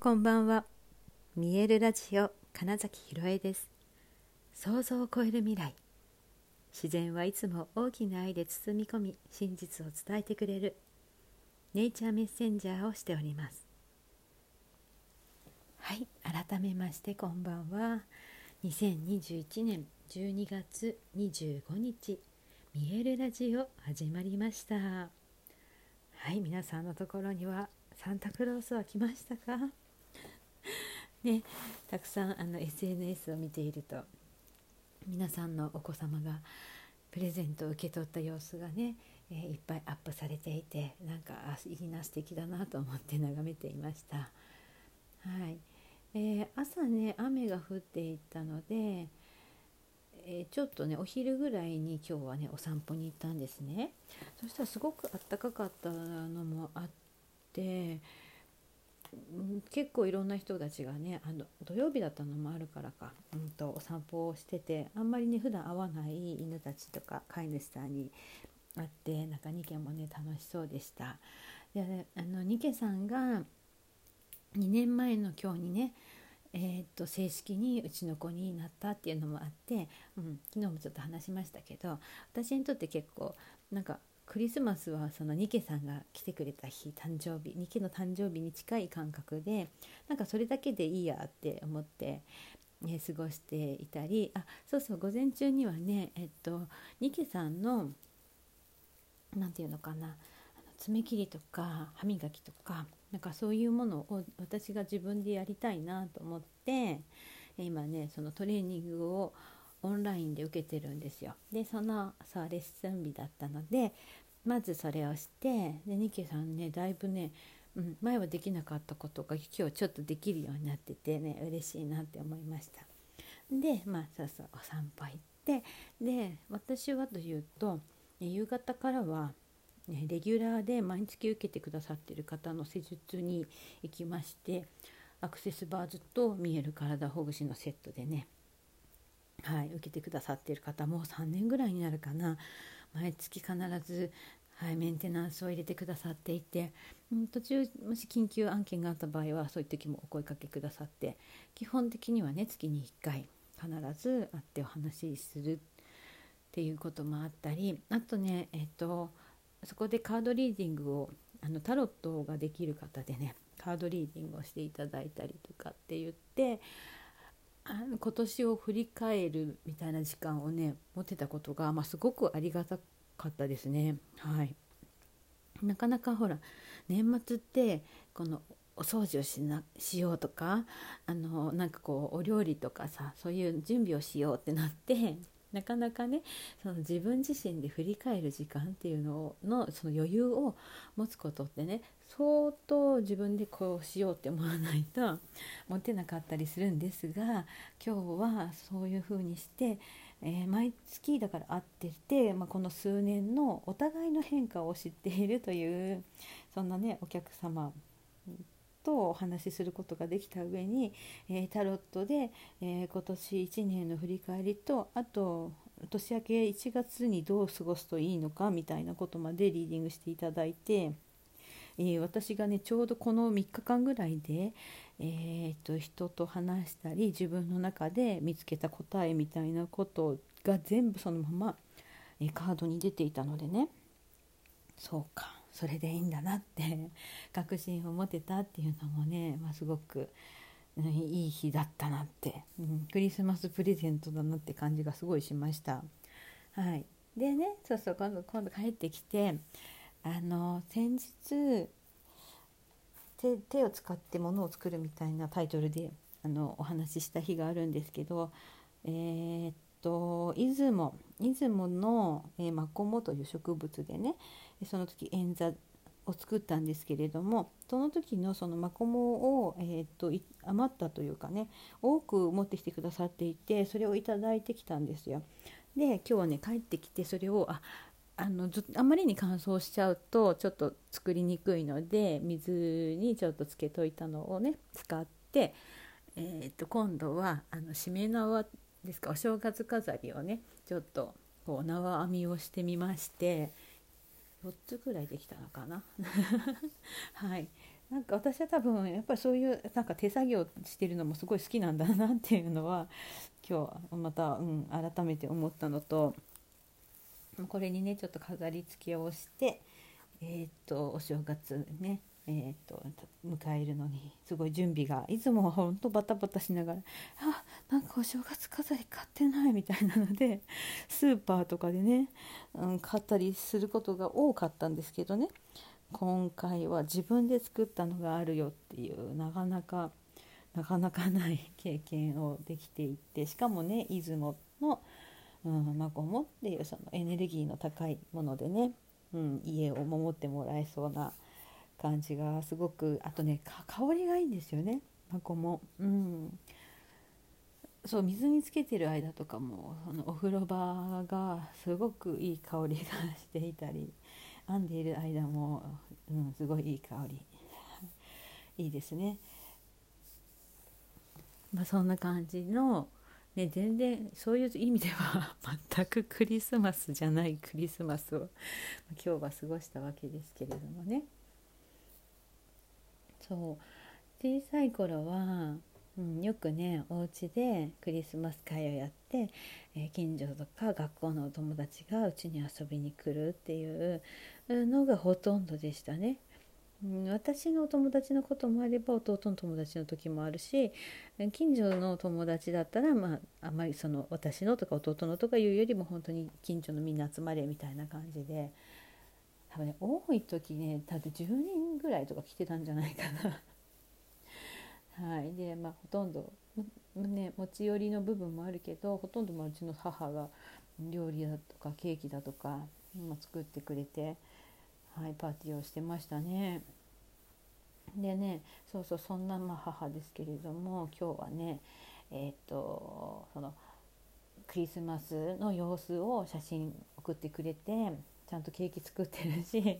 こんばんは。見えるラジオ金崎ひろえです。想像を超える未来。自然はいつも大きな愛で包み込み真実を伝えてくれる。ネイチャーメッセンジャーをしております。はい改めましてこんばんは。2021年12月25日見えるラジオ始まりました。はい皆さんのところにはサンタクロースは来ましたか？ね、たくさんあの SNS を見ていると皆さんのお子様がプレゼントを受け取った様子がね、えー、いっぱいアップされていてなんかあいいな素敵だなと思って眺めていました。はいえー、朝ね雨が降っていたので、えー、ちょっとねお昼ぐらいに今日はねお散歩に行ったんですねそしたらすごくあったかかったのもあって結構いろんな人たちがねあの土曜日だったのもあるからか、うんと、お散歩をしててあんまりね普段会わない犬たちとか飼い主さんに会ってなんかニケもね楽しそうでした。であのニケさんが2年前の今日にねえー、っと正式にうちの子になったっていうのもあって、うん、昨日もちょっと話しましたけど私にとって結構なんかクリスマスはそのニケさんが来てくれた日誕生日ニケの誕生日に近い感覚でなんかそれだけでいいやって思って、ね、過ごしていたりあそうそう午前中にはねえっとニケさんの何て言うのかな爪切りとか歯磨きとかなんかそういうものを私が自分でやりたいなと思って今ねそのトレーニングをオンラインで受けてるんですよ。でそのさレッスン日だったのでまずそれをしてでニケさんねだいぶね、うん、前はできなかったことが今日ちょっとできるようになっててね嬉しいなって思いました。でまあそうそうお散歩行ってで私はというと夕方からは、ね、レギュラーで毎月受けてくださってる方の施術に行きましてアクセスバーズと見える体ほぐしのセットでねはい、受けてくださっている方もう3年ぐらいになるかな。毎月必ず、はい、メンテナンスを入れてくださっていて、うん、途中もし緊急案件があった場合はそういう時もお声かけくださって基本的にはね月に1回必ず会ってお話しするっていうこともあったりあとねえっとそこでカードリーディングをあのタロットができる方でねカードリーディングをしていただいたりとかって言ってあの今年を振り返るみたいな時間をね持てたことが、まあ、すごくありがたかったですね。はい、なかなかほら年末ってこのお掃除をしなしようとかあのなんかこうお料理とかさそういう準備をしようってなってなかなかねその自分自身で振り返る時間っていうののその余裕を持つことってね相当自分でこうしようって思わないと持てなかったりするんですが今日はそういうふうにして、えー、毎月だから会ってて、まあ、この数年のお互いの変化を知っているというそんなねお客様とお話しすることができた上に、えー、タロットで、えー、今年1年の振り返りとあと年明け1月にどう過ごすといいのかみたいなことまでリーディングしていただいて、えー、私がねちょうどこの3日間ぐらいで、えーと、人と話したり自分の中で見つけた答えみたいなことが全部そのまま、え、カードに出ていたのでね。そうか。それでいいんだなって 確信を持てたっていうのもね、まあ、すごく、うん、いい日だったなって、うん、クリスマスプレゼントだなって感じがすごいしました。はい、でねそうそう今度今度帰ってきてあの先日手手を使ってものを作るみたいなタイトルであのお話しした日があるんですけど、えー、っと出雲出雲の、えー、マコモという植物でねその時演座を作ったんですけれどもその時のそのマコモを、えーと、余ったというかね多く持ってきてくださっていてそれをいただいてきたんですよ。で今日はね帰ってきてそれをああのずあまりに乾燥しちゃうとちょっと作りにくいので水にちょっとつけといたのをね使って、えー、と今度はあのしめ縄ですか？お正月飾りをねちょっとこう縄編みをしてみまして4つぐらいできたのかな？はい。なんか私は多分やっぱりそういうなんか手作業してるのもすごい好きなんだなっていうのは今日また、うん、改めて思ったのとこれにねちょっと飾り付けをしてえー、っとお正月ねえー、っと迎えるのにすごい準備がいつもはほんとバタバタしながらあなんかお正月飾り買ってないみたいなので スーパーとかでね、うん、買ったりすることが多かったんですけどね今回は自分で作ったのがあるよっていうなかなかなかなかない経験をできていってしかもね出雲の、うん、マコモっていうそのエネルギーの高いものでね、うん、家を守ってもらえそうな感じがすごくあとね香りがいいんですよねマコモ。うんそう水につけてる間とかもあのお風呂場がすごくいい香りがしていたり編んでいる間も、うん、すごいいい香り いいですね。まあ、そんな感じの、ね、全然そういう意味では全くクリスマスじゃないクリスマスを今日は過ごしたわけですけれどもね。そう小さい頃はうん、よくねお家でクリスマス会をやって、えー、近所とか学校のお友達がうちに遊びに来るっていうのがほとんどでしたね。うん、私のお友達のこともあれば弟の友達の時もあるし近所の友達だったら、まあ、あまりその私のとか弟のとかいうよりも本当に近所のみんな集まれみたいな感じで多分ね多い時ね多分10人ぐらいとか来てたんじゃないかな。はいでまあ、ほとんど、ね、持ち寄りの部分もあるけどほとんどまあうちの母が料理だとかケーキだとか、まあ、作ってくれて、はい、パーティーをしてましたね。でねそうそうそんなま母ですけれども今日はねえっ、とそのクリスマスの様子を写真送ってくれてちゃんとケーキ作ってるし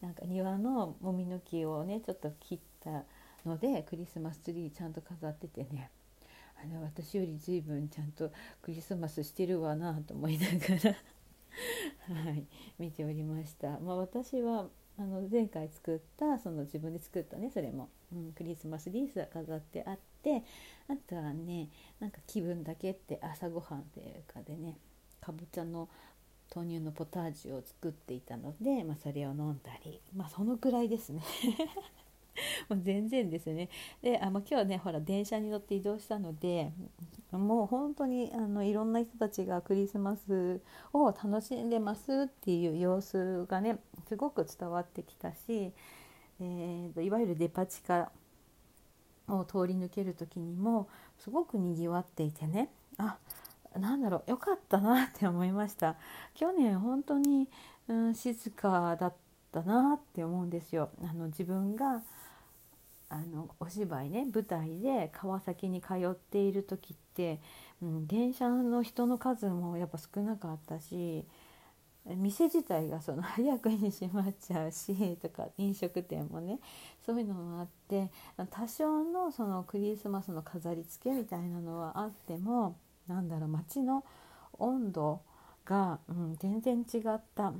なんか庭のもみの木をねちょっと切ったのでクリスマスツリーちゃんと飾っててね。あの私より随分ちゃんとクリスマスしてるわなと思いながら。はい、見ておりました。まあ、私はあの前回作ったその自分で作ったねそれも、うん、クリスマスリースが飾ってあってあとはねなんか気分だけって朝ごはんっていうかでねかぼちゃの豆乳のポタージュを作っていたので、まあ、それを飲んだり。まあそのくらいですね。もう全然ですね。であ、まあ、今日はねほら電車に乗って移動したのでもう本当にあのいろんな人たちがクリスマスを楽しんでますっていう様子がねすごく伝わってきたし、えー、いわゆるデパ地下を通り抜ける時にもすごくにぎわっていてねあなんだろうよかったなって思いました。去年本当に、うん、静かだったなって思うんですよ。あの自分があのお芝居ね舞台で川崎に通っている時って、うん、電車の人の数もやっぱ少なかったし店自体がその 早くに閉まっちゃうしとか飲食店もねそういうのもあって多少のそのクリスマスの飾り付けみたいなのはあってもなんだろう街の温度が、うん、全然違った。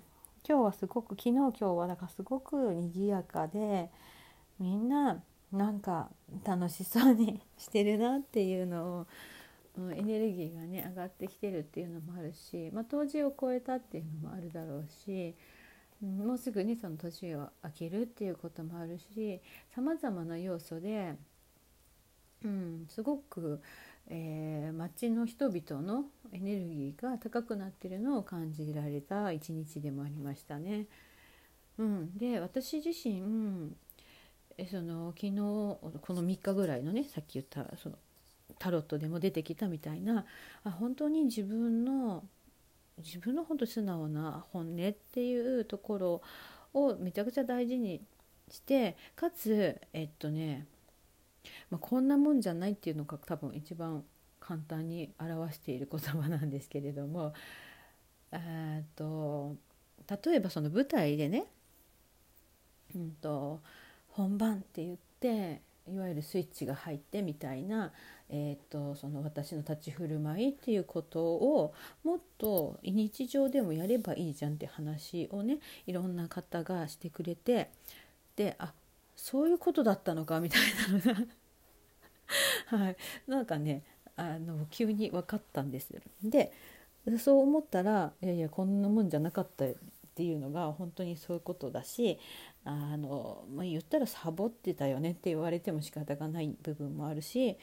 今日はすごく昨日今日はだからすごく賑やかでみんななんか楽しそうに してるなっていうのをエネルギーがね上がってきてるっていうのもあるし、まあ、冬至を超えたっていうのもあるだろうしもうすぐにその年を明けるっていうこともあるしさまざまな要素で、うん、すごく、えー、街の人々のエネルギーが高くなってるのを感じられた一日でもありましたね。うん、で私自身その昨日この3日ぐらいのねさっき言ったそのタロットでも出てきたみたいなあ本当に自分の自分の本当素直な本音っていうところをめちゃくちゃ大事にしてかつえっとね、まあ、こんなもんじゃないっていうのが多分一番簡単に表している言葉なんですけれどもっと例えばその舞台でね、うんと本番って言っていわゆるスイッチが入ってみたいな、えーと、その私の立ち振る舞いっていうことをもっと日常でもやればいいじゃんって話をねいろんな方がしてくれてであそういうことだったのかみたいなのが はい。なんかねあの急に分かったんですでそう思ったらいやいやこんなもんじゃなかったっていうのが本当にそういうことだしあの、まあ、言ったらサボってたよねって言われても仕方がない部分もあるし、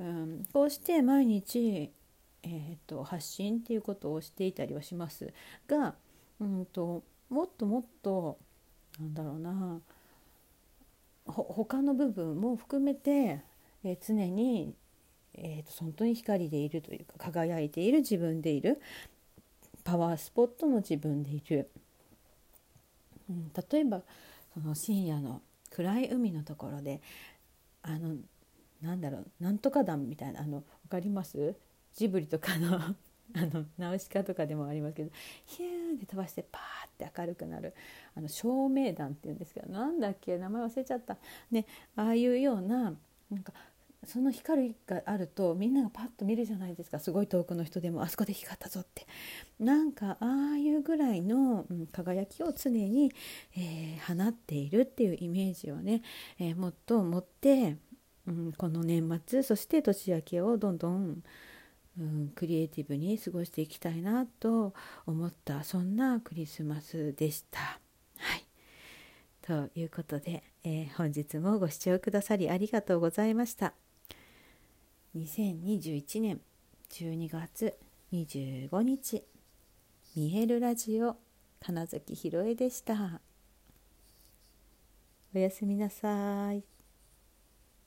うん、こうして毎日、えーと、発信っていうことをしていたりはしますが、うんと、もっともっとなんだろうな他の部分も含めて、えー、常に、えーと本当に光でいるというか輝いている自分でいるパワースポットの自分でいる。例えばその深夜の暗い海のところであのなんだろうなんとか団みたいなあの分かります？ジブリとかの あのナウシカとかでもありますけどヒューンって飛ばしてパーって明るくなるあの照明弾っていうんですけどなんだっけ名前忘れちゃった。ねああいうようななんかその光があるとみんながパッと見るじゃないですかすごい遠くの人でもあそこで光ったぞってなんかああいうぐらいの、輝きを常に、えー、放っているっていうイメージをね、えー、もっと持って、うん、この年末そして年明けをどんどん、うん、クリエイティブに過ごしていきたいなと思ったそんなクリスマスでした。はいということで、えー、本日もご視聴くださりありがとうございました。2021年12月25日見えるラジオ金崎ひろえでした。おやすみなさい。